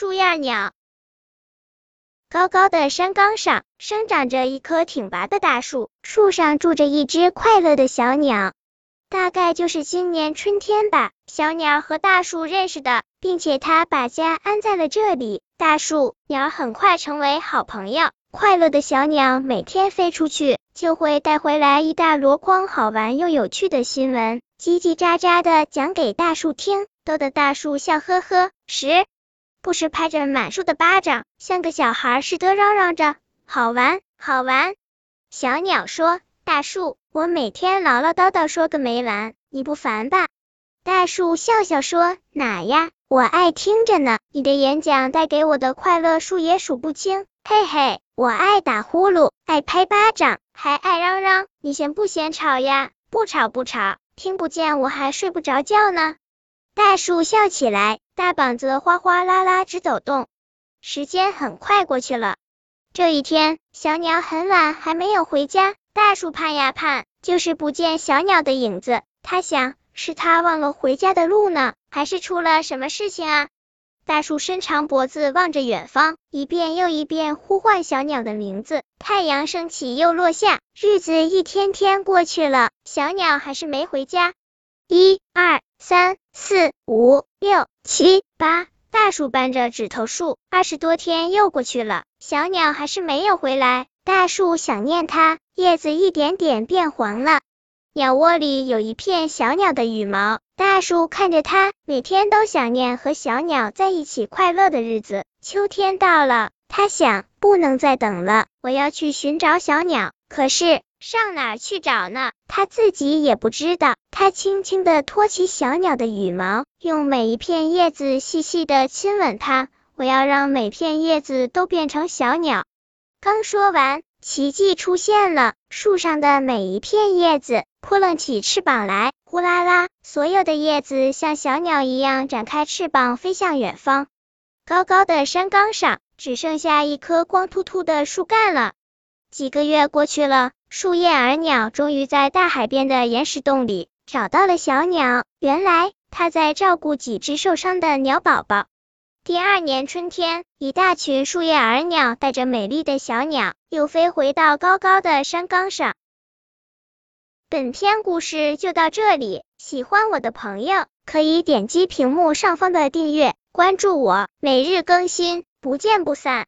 树叶鸟。高高的山岗上生长着一棵挺拔的大树，树上住着一只快乐的小鸟。大概就是今年春天吧，小鸟和大树认识的，并且它把家安在了这里。大树鸟很快成为好朋友。快乐的小鸟每天飞出去，就会带回来一大箩筐好玩又有趣的新闻，叽叽喳喳的讲给大树听，逗得大树笑呵呵，时不时拍着满树的巴掌，像个小孩似的嚷嚷着：“好玩，好玩。”小鸟说：“大树，我每天唠唠叨叨说个没完，你不烦吧？”大树笑笑说：“哪呀，我爱听着呢，你的演讲带给我的快乐数也数不清。”嘿嘿，我爱打呼噜，爱拍巴掌，还爱嚷嚷。你嫌不嫌吵呀？不吵不吵，听不见我还睡不着觉呢。大树笑起来，大膀子哗哗啦啦直抖动。时间很快过去了。这一天，小鸟很晚还没有回家，大树盼呀盼，就是不见小鸟的影子。他想，是他忘了回家的路呢，还是出了什么事情啊？大树伸长脖子望着远方，一遍又一遍呼唤小鸟的名字。太阳升起又落下，日子一天天过去了，小鸟还是没回家。一、二、三、四、五、六、七、八，大树扳着指头数，二十多天又过去了，小鸟还是没有回来。大树想念它，叶子一点点变黄了。鸟窝里有一片小鸟的羽毛，大树看着它，每天都想念和小鸟在一起快乐的日子。秋天到了，它想，不能再等了，我要去寻找小鸟。可是上哪儿去找呢？它自己也不知道。它轻轻地托起小鸟的羽毛，用每一片叶子细细的亲吻它。我要让每片叶子都变成小鸟。刚说完。奇迹出现了，树上的每一片叶子扑棱起翅膀来，呼啦啦，所有的叶子像小鸟一样展开翅膀飞向远方。高高的山岗上只剩下一棵光秃秃的树干了。几个月过去了，树叶儿鸟终于在大海边的岩石洞里找到了小鸟。原来，它在照顾几只受伤的鸟宝宝。第二年春天，一大群树叶儿鸟带着美丽的小鸟，又飞回到高高的山岗上。本篇故事就到这里，喜欢我的朋友可以点击屏幕上方的订阅，关注我，每日更新，不见不散。